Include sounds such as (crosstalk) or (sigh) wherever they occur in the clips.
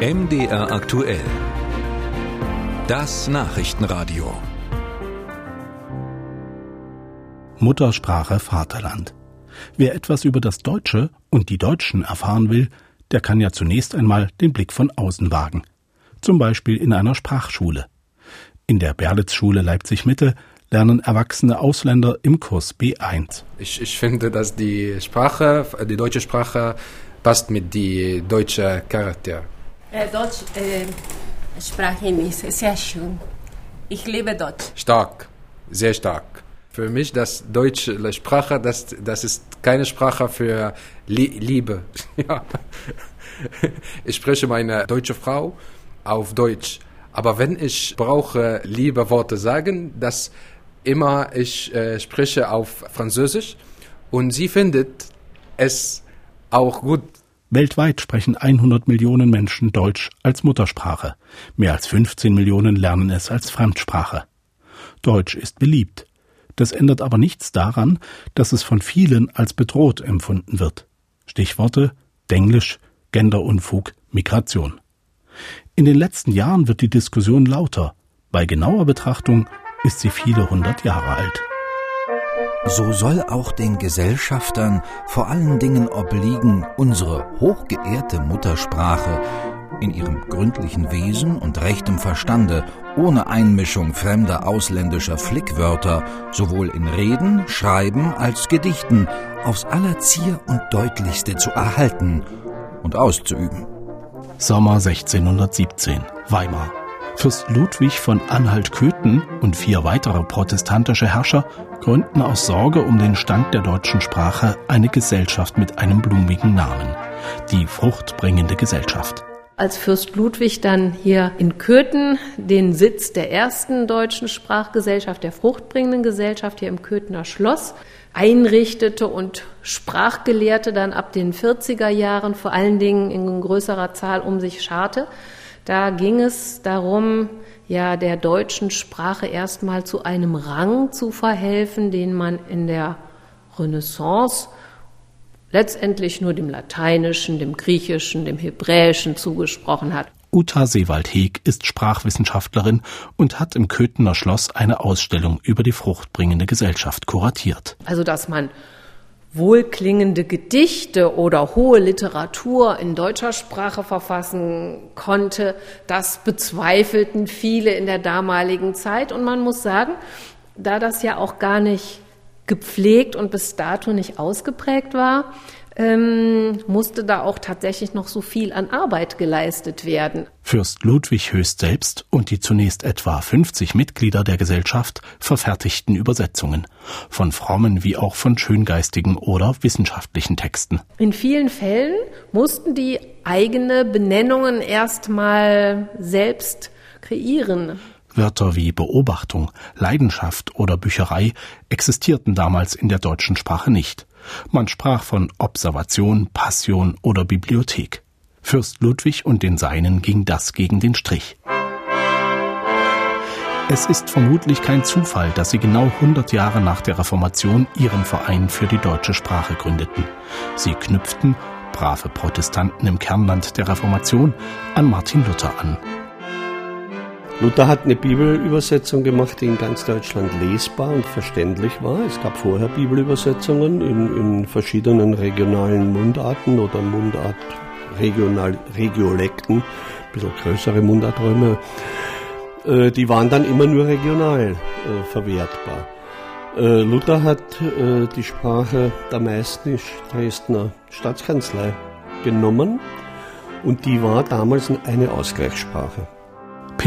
MDR aktuell. Das Nachrichtenradio. Muttersprache Vaterland. Wer etwas über das Deutsche und die Deutschen erfahren will, der kann ja zunächst einmal den Blick von außen wagen. Zum Beispiel in einer Sprachschule. In der Berlitz-Schule Leipzig-Mitte lernen erwachsene Ausländer im Kurs B1. Ich, ich finde, dass die Sprache, die deutsche Sprache passt mit die deutsche Charakter. Äh, Deutsch, äh, Sprache ist sehr schön. Ich liebe Deutsch. Stark, sehr stark. Für mich, das deutsche Sprache, das, das ist keine Sprache für Liebe. (laughs) Ich spreche meine deutsche Frau auf Deutsch. Aber wenn ich brauche liebe Worte sagen, das immer ich äh, spreche auf Französisch und sie findet es auch gut. Weltweit sprechen 100 Millionen Menschen Deutsch als Muttersprache. Mehr als 15 Millionen lernen es als Fremdsprache. Deutsch ist beliebt. Das ändert aber nichts daran, dass es von vielen als bedroht empfunden wird. Stichworte Denglisch, Genderunfug, Migration. In den letzten Jahren wird die Diskussion lauter. Bei genauer Betrachtung ist sie viele hundert Jahre alt. So soll auch den Gesellschaftern vor allen Dingen obliegen, unsere hochgeehrte Muttersprache in ihrem gründlichen Wesen und rechtem Verstande, ohne Einmischung fremder ausländischer Flickwörter, sowohl in Reden, Schreiben als Gedichten, aufs Allerzier und Deutlichste zu erhalten und auszuüben. Sommer 1617, Weimar. Fürst Ludwig von Anhalt-Köthen und vier weitere protestantische Herrscher gründen aus Sorge um den Stand der deutschen Sprache eine Gesellschaft mit einem blumigen Namen, die fruchtbringende Gesellschaft. Als Fürst Ludwig dann hier in Köthen den Sitz der ersten deutschen Sprachgesellschaft, der fruchtbringenden Gesellschaft hier im Köthener Schloss, einrichtete und Sprachgelehrte dann ab den 40er Jahren vor allen Dingen in größerer Zahl um sich scharte, da ging es darum, ja, der deutschen Sprache erstmal zu einem Rang zu verhelfen, den man in der Renaissance letztendlich nur dem Lateinischen, dem Griechischen, dem Hebräischen zugesprochen hat. Uta Seewald-Heg ist Sprachwissenschaftlerin und hat im Köthener Schloss eine Ausstellung über die fruchtbringende Gesellschaft kuratiert. Also, dass man wohlklingende Gedichte oder hohe Literatur in deutscher Sprache verfassen konnte, das bezweifelten viele in der damaligen Zeit. Und man muss sagen, da das ja auch gar nicht gepflegt und bis dato nicht ausgeprägt war, ähm, musste da auch tatsächlich noch so viel an Arbeit geleistet werden. Fürst Ludwig Höchst selbst und die zunächst etwa 50 Mitglieder der Gesellschaft verfertigten Übersetzungen von frommen wie auch von schöngeistigen oder wissenschaftlichen Texten. In vielen Fällen mussten die eigene Benennungen erstmal selbst kreieren. Wörter wie Beobachtung, Leidenschaft oder Bücherei existierten damals in der deutschen Sprache nicht. Man sprach von Observation, Passion oder Bibliothek. Fürst Ludwig und den Seinen ging das gegen den Strich. Es ist vermutlich kein Zufall, dass sie genau 100 Jahre nach der Reformation ihren Verein für die deutsche Sprache gründeten. Sie knüpften, brave Protestanten im Kernland der Reformation, an Martin Luther an. Luther hat eine Bibelübersetzung gemacht, die in ganz Deutschland lesbar und verständlich war. Es gab vorher Bibelübersetzungen in, in verschiedenen regionalen Mundarten oder Mundart regional, Regiolekten, ein bisschen größere Mundarträume. Äh, die waren dann immer nur regional äh, verwertbar. Äh, Luther hat die Sprache der meisten Dresdner Staatskanzlei genommen und die war damals eine Ausgleichssprache.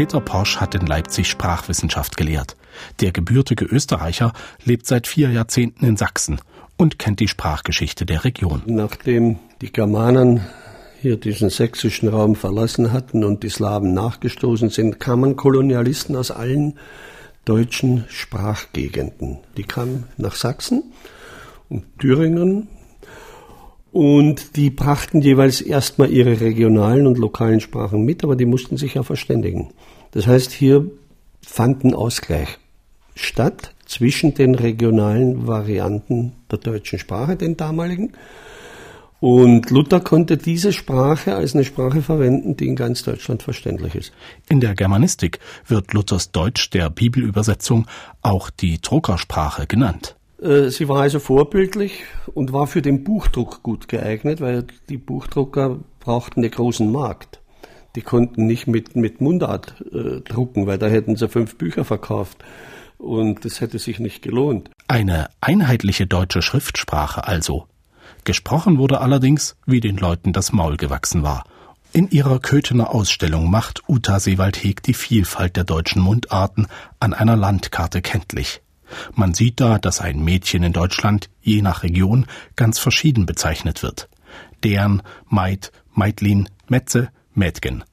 Peter Porsch hat in Leipzig Sprachwissenschaft gelehrt. Der gebürtige Österreicher lebt seit vier Jahrzehnten in Sachsen und kennt die Sprachgeschichte der Region. Nachdem die Germanen hier diesen sächsischen Raum verlassen hatten und die Slawen nachgestoßen sind, kamen Kolonialisten aus allen deutschen Sprachgegenden. Die kamen nach Sachsen und Thüringen und die brachten jeweils erstmal ihre regionalen und lokalen Sprachen mit, aber die mussten sich ja verständigen. Das heißt, hier fand ein Ausgleich statt zwischen den regionalen Varianten der deutschen Sprache, den damaligen, Und Luther konnte diese Sprache als eine Sprache verwenden, die in ganz Deutschland verständlich ist. In der Germanistik wird Luthers Deutsch der Bibelübersetzung auch die Druckersprache genannt. Äh, sie war also vorbildlich und war für den Buchdruck gut geeignet, weil die Buchdrucker brauchten einen großen Markt. Die konnten nicht mit, mit Mundart äh, drucken, weil da hätten sie fünf Bücher verkauft. Und das hätte sich nicht gelohnt. Eine einheitliche deutsche Schriftsprache also. Gesprochen wurde allerdings, wie den Leuten das Maul gewachsen war. In ihrer Köthener Ausstellung macht Uta Seewald-Heg die Vielfalt der deutschen Mundarten an einer Landkarte kenntlich. Man sieht da, dass ein Mädchen in Deutschland je nach Region ganz verschieden bezeichnet wird. Dern, Maid, Meidlin, Metze, Mädgen.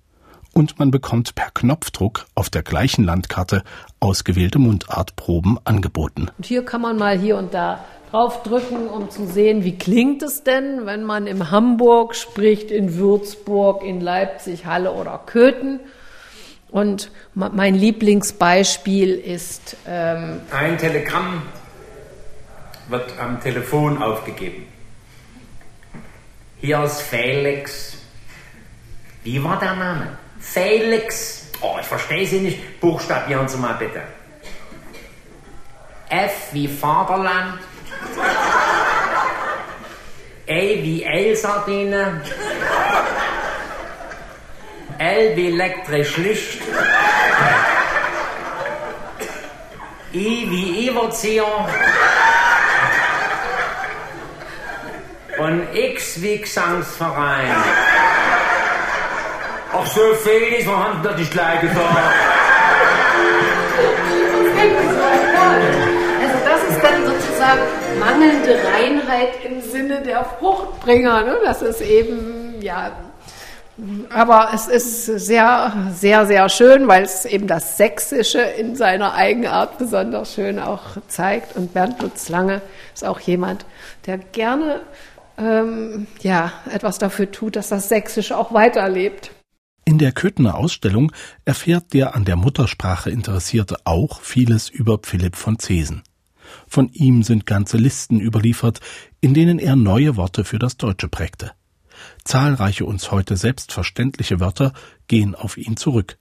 Und man bekommt per Knopfdruck auf der gleichen Landkarte ausgewählte Mundartproben angeboten. Und hier kann man mal hier und da draufdrücken, um zu sehen, wie klingt es denn, wenn man in Hamburg spricht, in Würzburg, in Leipzig, Halle oder Köthen. Und mein Lieblingsbeispiel ist. Ähm Ein Telegramm wird am Telefon aufgegeben. Hier ist Felix. Wie war der Name? Felix. Oh, ich verstehe Sie nicht. Buchstabieren Sie mal bitte. F wie Vaterland. A wie Elsardine. L wie elektrisch Licht. I wie Everzieher. Und X wie Gesangsverein. Ach so, Felix, wir haben das nicht gleich. Also das ist dann sozusagen mangelnde Reinheit im Sinne der Fruchtbringer. Ne? Das ist eben, ja, aber es ist sehr, sehr, sehr schön, weil es eben das Sächsische in seiner Eigenart besonders schön auch zeigt. Und Bernd Lutz Lange ist auch jemand, der gerne ähm, ja, etwas dafür tut, dass das Sächsische auch weiterlebt. In der Köthener Ausstellung erfährt der an der Muttersprache Interessierte auch vieles über Philipp von Zesen. Von ihm sind ganze Listen überliefert, in denen er neue Worte für das Deutsche prägte. Zahlreiche uns heute selbstverständliche Wörter gehen auf ihn zurück.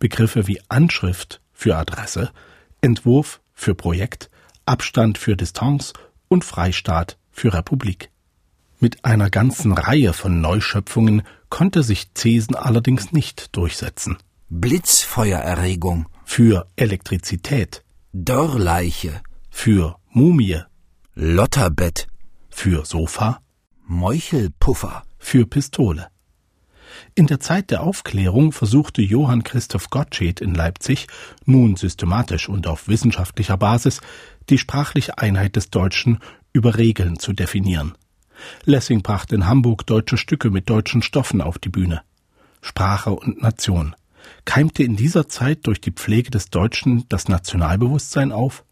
Begriffe wie Anschrift für Adresse, Entwurf für Projekt, Abstand für Distanz und Freistaat für Republik. Mit einer ganzen Reihe von Neuschöpfungen konnte sich Cesen allerdings nicht durchsetzen. Blitzfeuererregung. Für Elektrizität, Dörrleiche für Mumie, Lotterbett. Für Sofa, Meuchelpuffer. Für Pistole. In der Zeit der Aufklärung versuchte Johann Christoph Gottsched in Leipzig, nun systematisch und auf wissenschaftlicher Basis, die sprachliche Einheit des Deutschen über Regeln zu definieren. Lessing brachte in Hamburg deutsche Stücke mit deutschen Stoffen auf die Bühne. Sprache und Nation. Keimte in dieser Zeit durch die Pflege des Deutschen das Nationalbewusstsein auf?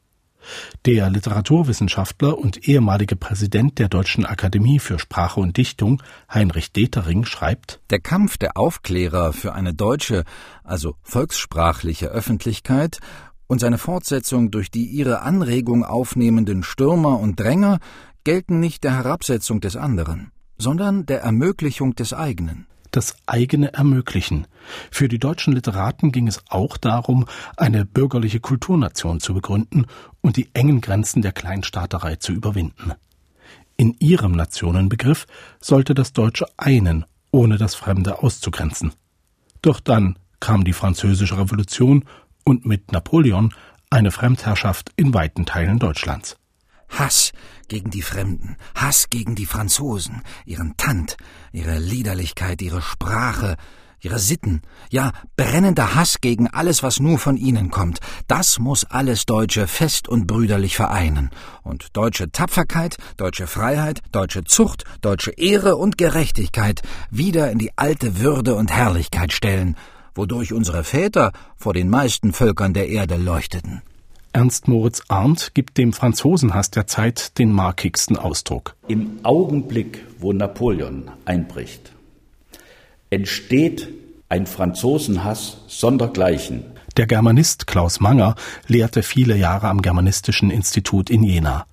Der Literaturwissenschaftler und ehemalige Präsident der Deutschen Akademie für Sprache und Dichtung, Heinrich Detering, schreibt Der Kampf der Aufklärer für eine deutsche, also volkssprachliche Öffentlichkeit und seine Fortsetzung durch die ihre Anregung aufnehmenden Stürmer und Dränger gelten nicht der Herabsetzung des anderen, sondern der Ermöglichung des eigenen das eigene Ermöglichen. Für die deutschen Literaten ging es auch darum, eine bürgerliche Kulturnation zu begründen und die engen Grenzen der Kleinstaaterei zu überwinden. In ihrem Nationenbegriff sollte das Deutsche einen, ohne das Fremde auszugrenzen. Doch dann kam die Französische Revolution und mit Napoleon eine Fremdherrschaft in weiten Teilen Deutschlands. Hass gegen die Fremden, Hass gegen die Franzosen, ihren Tand, ihre Liederlichkeit, ihre Sprache, ihre Sitten, ja, brennender Hass gegen alles, was nur von ihnen kommt, das muss alles Deutsche fest und brüderlich vereinen. Und deutsche Tapferkeit, deutsche Freiheit, deutsche Zucht, deutsche Ehre und Gerechtigkeit wieder in die alte Würde und Herrlichkeit stellen, wodurch unsere Väter vor den meisten Völkern der Erde leuchteten. Ernst Moritz Arndt gibt dem Franzosenhass der Zeit den markigsten Ausdruck. Im Augenblick, wo Napoleon einbricht, entsteht ein Franzosenhass sondergleichen. Der Germanist Klaus Manger lehrte viele Jahre am Germanistischen Institut in Jena.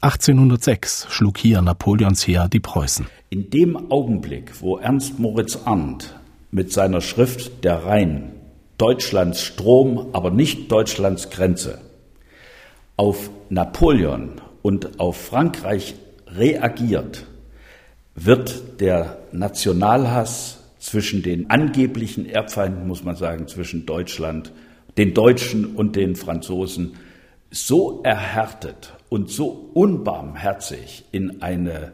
1806 schlug hier Napoleons Heer die Preußen. In dem Augenblick, wo Ernst Moritz Arndt mit seiner Schrift Der Rhein Deutschlands Strom, aber nicht Deutschlands Grenze auf Napoleon und auf Frankreich reagiert, wird der Nationalhass zwischen den angeblichen Erbfeinden, muss man sagen, zwischen Deutschland, den Deutschen und den Franzosen so erhärtet und so unbarmherzig in eine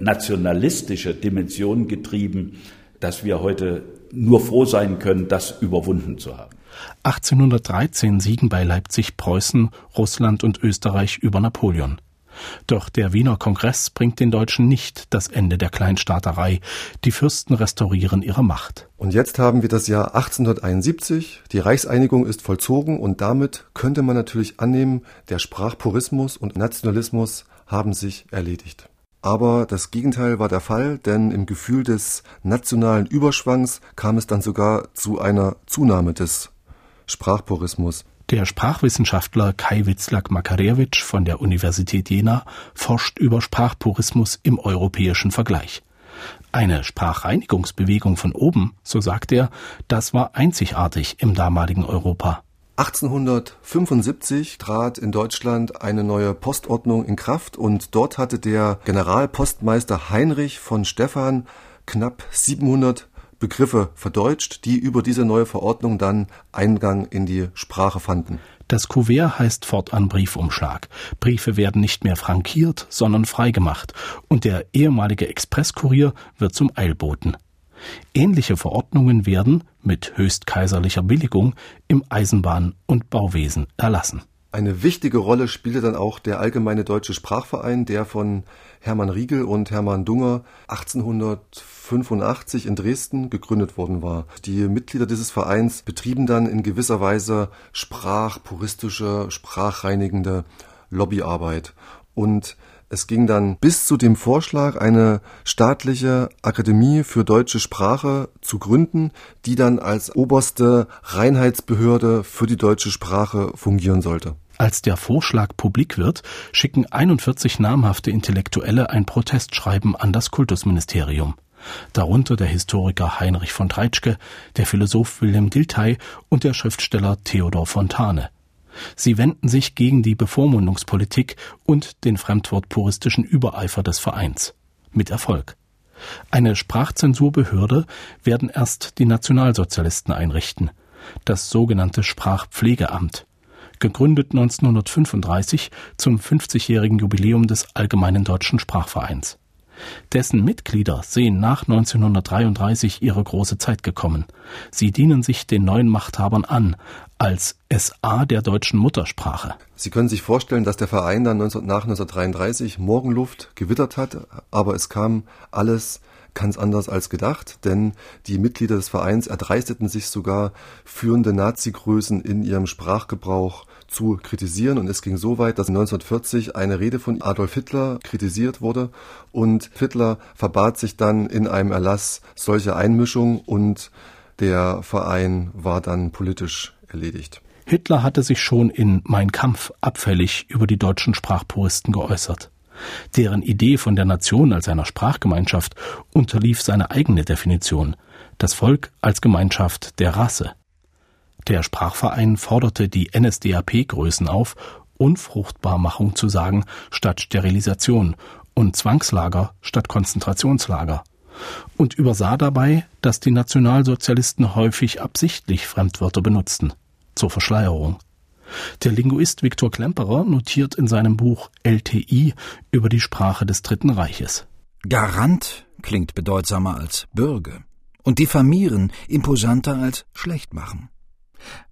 nationalistische Dimension getrieben, dass wir heute nur froh sein können, das überwunden zu haben. 1813 siegen bei Leipzig Preußen, Russland und Österreich über Napoleon. Doch der Wiener Kongress bringt den Deutschen nicht das Ende der Kleinstaaterei. Die Fürsten restaurieren ihre Macht. Und jetzt haben wir das Jahr 1871. Die Reichseinigung ist vollzogen und damit könnte man natürlich annehmen, der Sprachpurismus und Nationalismus haben sich erledigt. Aber das Gegenteil war der Fall, denn im Gefühl des nationalen Überschwangs kam es dann sogar zu einer Zunahme des Sprachpurismus. Der Sprachwissenschaftler Kai Witzlack-Makarewitsch von der Universität Jena forscht über Sprachpurismus im europäischen Vergleich. Eine Sprachreinigungsbewegung von oben, so sagt er, das war einzigartig im damaligen Europa. 1875 trat in Deutschland eine neue Postordnung in Kraft und dort hatte der Generalpostmeister Heinrich von Stephan knapp 700 Begriffe verdeutscht, die über diese neue Verordnung dann Eingang in die Sprache fanden. Das Kuvert heißt fortan Briefumschlag. Briefe werden nicht mehr frankiert, sondern freigemacht und der ehemalige Expresskurier wird zum Eilboten. Ähnliche Verordnungen werden mit höchstkaiserlicher Billigung im Eisenbahn- und Bauwesen erlassen. Eine wichtige Rolle spielte dann auch der Allgemeine Deutsche Sprachverein, der von Hermann Riegel und Hermann Dunger 1885 in Dresden gegründet worden war. Die Mitglieder dieses Vereins betrieben dann in gewisser Weise sprachpuristische, sprachreinigende Lobbyarbeit. Und es ging dann bis zu dem Vorschlag, eine staatliche Akademie für deutsche Sprache zu gründen, die dann als oberste Reinheitsbehörde für die deutsche Sprache fungieren sollte. Als der Vorschlag publik wird, schicken 41 namhafte Intellektuelle ein Protestschreiben an das Kultusministerium. Darunter der Historiker Heinrich von Treitschke, der Philosoph Wilhelm Dilthey und der Schriftsteller Theodor Fontane. Sie wenden sich gegen die Bevormundungspolitik und den fremdwortpuristischen Übereifer des Vereins. Mit Erfolg. Eine Sprachzensurbehörde werden erst die Nationalsozialisten einrichten. Das sogenannte Sprachpflegeamt. Gegründet 1935 zum 50-jährigen Jubiläum des Allgemeinen Deutschen Sprachvereins. Dessen Mitglieder sehen nach 1933 ihre große Zeit gekommen. Sie dienen sich den neuen Machthabern an, als SA der deutschen Muttersprache. Sie können sich vorstellen, dass der Verein dann 19, nach 1933 Morgenluft gewittert hat, aber es kam alles ganz anders als gedacht, denn die Mitglieder des Vereins erdreisteten sich sogar, führende Nazi-Größen in ihrem Sprachgebrauch zu kritisieren und es ging so weit, dass 1940 eine Rede von Adolf Hitler kritisiert wurde und Hitler verbat sich dann in einem Erlass solche Einmischung und der Verein war dann politisch erledigt. Hitler hatte sich schon in Mein Kampf abfällig über die deutschen Sprachpuristen geäußert. Deren Idee von der Nation als einer Sprachgemeinschaft unterlief seine eigene Definition, das Volk als Gemeinschaft der Rasse. Der Sprachverein forderte die NSDAP-Größen auf, Unfruchtbarmachung zu sagen statt Sterilisation und Zwangslager statt Konzentrationslager und übersah dabei, dass die Nationalsozialisten häufig absichtlich Fremdwörter benutzten zur Verschleierung. Der Linguist Viktor Klemperer notiert in seinem Buch LTI über die Sprache des Dritten Reiches. Garant klingt bedeutsamer als Bürge und diffamieren imposanter als schlecht machen.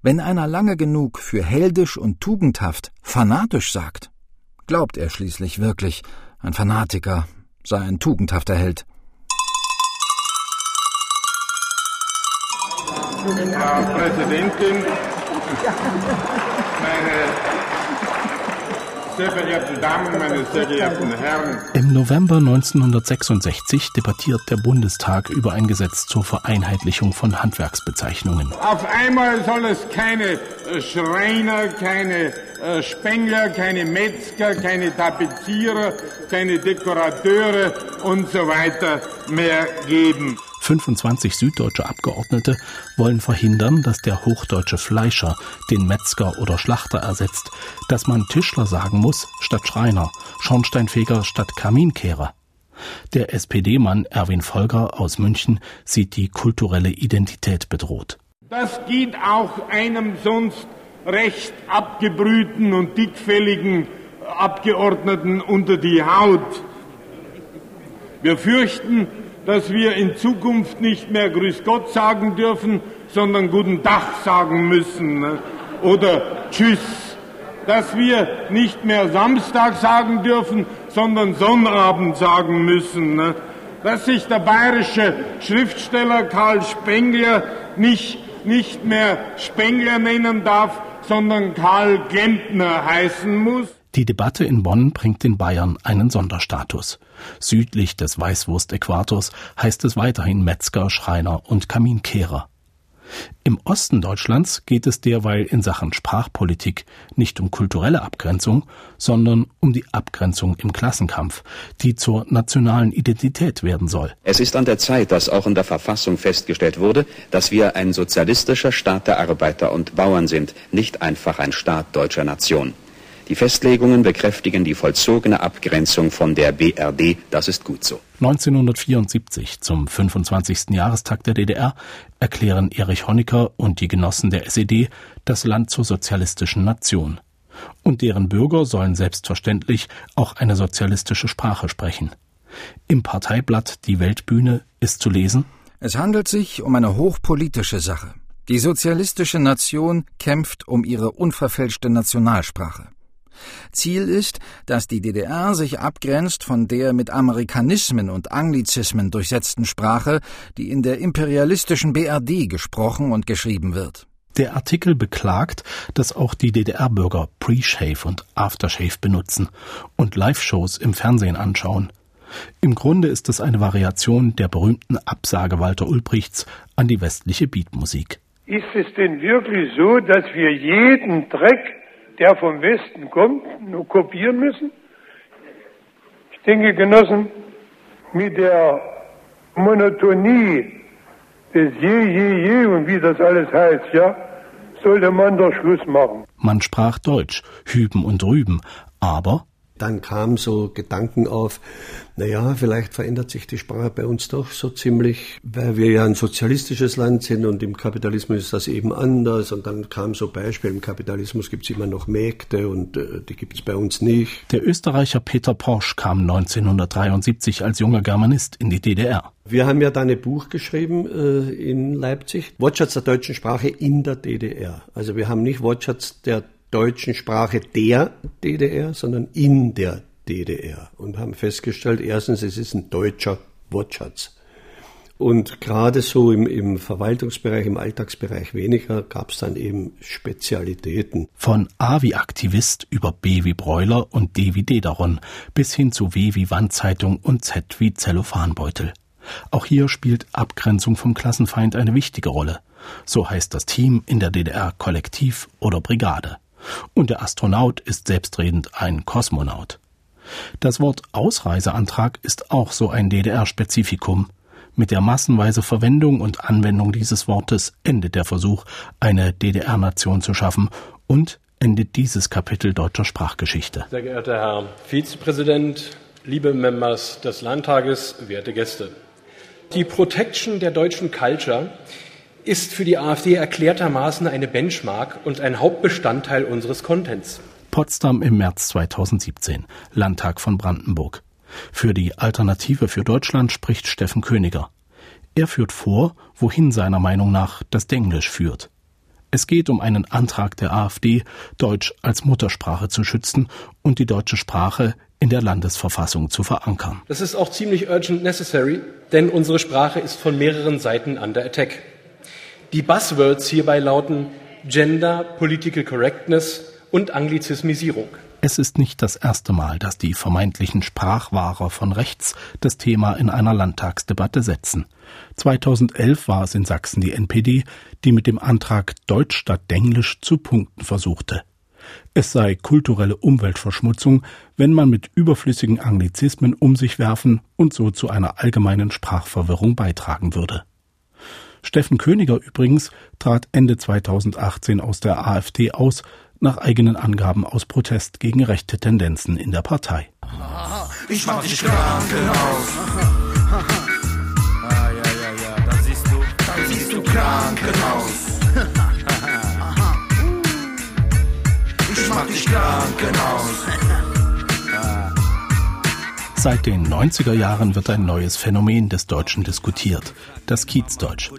Wenn einer lange genug für heldisch und tugendhaft fanatisch sagt, glaubt er schließlich wirklich, ein Fanatiker sei ein tugendhafter Held. Frau Präsidentin, meine sehr verehrte Damen, meine sehr geehrten Herren. Im November 1966 debattiert der Bundestag über ein Gesetz zur Vereinheitlichung von Handwerksbezeichnungen. Auf einmal soll es keine äh, Schreiner, keine äh, Spengler, keine Metzger, keine Tapezierer, keine Dekorateure und so weiter mehr geben. 25 süddeutsche Abgeordnete wollen verhindern, dass der hochdeutsche Fleischer den Metzger oder Schlachter ersetzt, dass man Tischler sagen muss statt Schreiner, Schornsteinfeger statt Kaminkehrer. Der SPD-Mann Erwin Volger aus München sieht die kulturelle Identität bedroht. Das geht auch einem sonst recht abgebrühten und dickfälligen Abgeordneten unter die Haut. Wir fürchten, dass wir in Zukunft nicht mehr Grüß Gott sagen dürfen, sondern Guten Tag sagen müssen ne? oder Tschüss. Dass wir nicht mehr Samstag sagen dürfen, sondern Sonnabend sagen müssen. Ne? Dass sich der bayerische Schriftsteller Karl Spengler nicht, nicht mehr Spengler nennen darf, sondern Karl Gentner heißen muss. Die Debatte in Bonn bringt den Bayern einen Sonderstatus. Südlich des Weißwurst-Äquators heißt es weiterhin Metzger, Schreiner und Kaminkehrer. Im Osten Deutschlands geht es derweil in Sachen Sprachpolitik nicht um kulturelle Abgrenzung, sondern um die Abgrenzung im Klassenkampf, die zur nationalen Identität werden soll. Es ist an der Zeit, dass auch in der Verfassung festgestellt wurde, dass wir ein sozialistischer Staat der Arbeiter und Bauern sind, nicht einfach ein Staat deutscher Nation. Die Festlegungen bekräftigen die vollzogene Abgrenzung von der BRD. Das ist gut so. 1974, zum 25. Jahrestag der DDR, erklären Erich Honecker und die Genossen der SED das Land zur sozialistischen Nation. Und deren Bürger sollen selbstverständlich auch eine sozialistische Sprache sprechen. Im Parteiblatt Die Weltbühne ist zu lesen Es handelt sich um eine hochpolitische Sache. Die sozialistische Nation kämpft um ihre unverfälschte Nationalsprache. Ziel ist, dass die DDR sich abgrenzt von der mit Amerikanismen und Anglizismen durchsetzten Sprache, die in der imperialistischen BRD gesprochen und geschrieben wird. Der Artikel beklagt, dass auch die DDR-Bürger Pre-Shave und Aftershave benutzen und Live-Shows im Fernsehen anschauen. Im Grunde ist es eine Variation der berühmten Absage Walter Ulbrichts an die westliche Beatmusik. Ist es denn wirklich so, dass wir jeden Dreck der vom Westen kommt, nur kopieren müssen? Ich denke, Genossen, mit der Monotonie des Je, Je, Je und wie das alles heißt, ja, sollte man doch Schluss machen. Man sprach Deutsch, hüben und rüben, aber dann kamen so Gedanken auf, naja, vielleicht verändert sich die Sprache bei uns doch so ziemlich, weil wir ja ein sozialistisches Land sind und im Kapitalismus ist das eben anders. Und dann kam so Beispiel, im Kapitalismus gibt es immer noch Mägde und äh, die gibt es bei uns nicht. Der Österreicher Peter Porsch kam 1973 als junger Germanist in die DDR. Wir haben ja dann ein Buch geschrieben äh, in Leipzig, Wortschatz der deutschen Sprache in der DDR. Also wir haben nicht Wortschatz der deutschen Sprache der DDR, sondern in der DDR und haben festgestellt, erstens, es ist ein deutscher Wortschatz. Und gerade so im, im Verwaltungsbereich, im Alltagsbereich weniger, gab es dann eben Spezialitäten. Von A wie Aktivist über B wie Bräuler und D wie Dederon bis hin zu W wie Wandzeitung und Z wie Zellophanbeutel. Auch hier spielt Abgrenzung vom Klassenfeind eine wichtige Rolle. So heißt das Team in der DDR Kollektiv oder Brigade. Und der Astronaut ist selbstredend ein Kosmonaut. Das Wort Ausreiseantrag ist auch so ein DDR-Spezifikum. Mit der massenweise Verwendung und Anwendung dieses Wortes endet der Versuch, eine DDR-Nation zu schaffen und endet dieses Kapitel deutscher Sprachgeschichte. Sehr geehrter Herr Vizepräsident, liebe Members des Landtages, werte Gäste. Die Protection der deutschen Culture ist für die AfD erklärtermaßen eine Benchmark und ein Hauptbestandteil unseres Contents. Potsdam im März 2017, Landtag von Brandenburg. Für die Alternative für Deutschland spricht Steffen Königer. Er führt vor, wohin seiner Meinung nach das Denglisch führt. Es geht um einen Antrag der AfD, Deutsch als Muttersprache zu schützen und die deutsche Sprache in der Landesverfassung zu verankern. Das ist auch ziemlich urgent necessary, denn unsere Sprache ist von mehreren Seiten under attack. Die Buzzwords hierbei lauten Gender, Political Correctness und Anglizismisierung. Es ist nicht das erste Mal, dass die vermeintlichen Sprachwahrer von rechts das Thema in einer Landtagsdebatte setzen. 2011 war es in Sachsen die NPD, die mit dem Antrag Deutsch statt Denglisch zu punkten versuchte. Es sei kulturelle Umweltverschmutzung, wenn man mit überflüssigen Anglizismen um sich werfen und so zu einer allgemeinen Sprachverwirrung beitragen würde. Steffen Königer übrigens trat Ende 2018 aus der AfD aus, nach eigenen Angaben aus Protest gegen rechte Tendenzen in der Partei. Ich mach dich Krankenhaus. Ah, ja, ja, ja, da siehst du, da siehst du Krankenhaus. (laughs) Ich mach dich Krankenhaus. (laughs) (laughs) Seit den 90er Jahren wird ein neues Phänomen des Deutschen diskutiert, das Kiezdeutsch.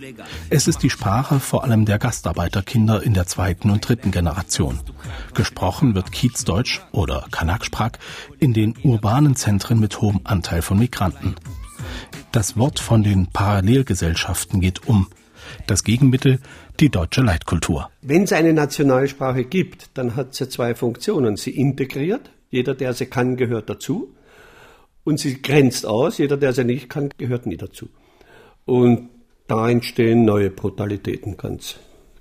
Es ist die Sprache vor allem der Gastarbeiterkinder in der zweiten und dritten Generation. Gesprochen wird Kiezdeutsch oder Kanaksprach in den urbanen Zentren mit hohem Anteil von Migranten. Das Wort von den Parallelgesellschaften geht um. Das Gegenmittel die deutsche Leitkultur. Wenn es eine Nationalsprache gibt, dann hat sie zwei Funktionen. Sie integriert, jeder, der sie kann, gehört dazu und sie grenzt aus. Jeder, der sie nicht kann, gehört nie dazu. Und da entstehen neue Brutalitäten ganz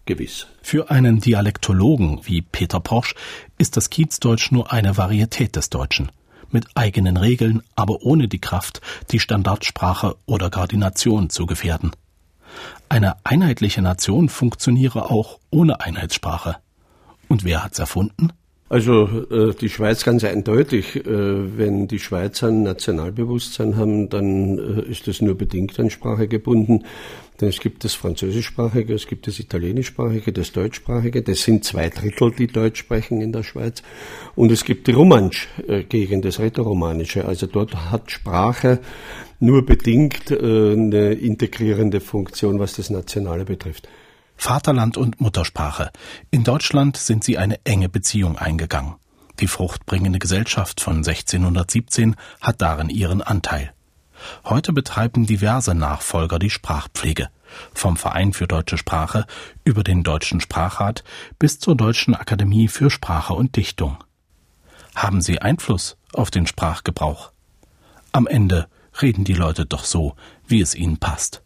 gewiss. Für einen Dialektologen wie Peter Porsch ist das Kiezdeutsch nur eine Varietät des Deutschen. Mit eigenen Regeln, aber ohne die Kraft, die Standardsprache oder gar die Nation zu gefährden. Eine einheitliche Nation funktioniere auch ohne Einheitssprache. Und wer hat's erfunden? Also äh, die Schweiz ganz eindeutig. Äh, wenn die Schweizer ein Nationalbewusstsein haben, dann äh, ist das nur bedingt an Sprache gebunden. Denn es gibt das Französischsprachige, es gibt das Italienischsprachige, das Deutschsprachige. Das sind zwei Drittel, die Deutsch sprechen in der Schweiz. Und es gibt die Romansch-Gegend, das Rätoromanische. Also dort hat Sprache nur bedingt äh, eine integrierende Funktion, was das Nationale betrifft. Vaterland und Muttersprache. In Deutschland sind sie eine enge Beziehung eingegangen. Die fruchtbringende Gesellschaft von 1617 hat darin ihren Anteil. Heute betreiben diverse Nachfolger die Sprachpflege. Vom Verein für deutsche Sprache über den Deutschen Sprachrat bis zur Deutschen Akademie für Sprache und Dichtung. Haben sie Einfluss auf den Sprachgebrauch? Am Ende reden die Leute doch so, wie es ihnen passt.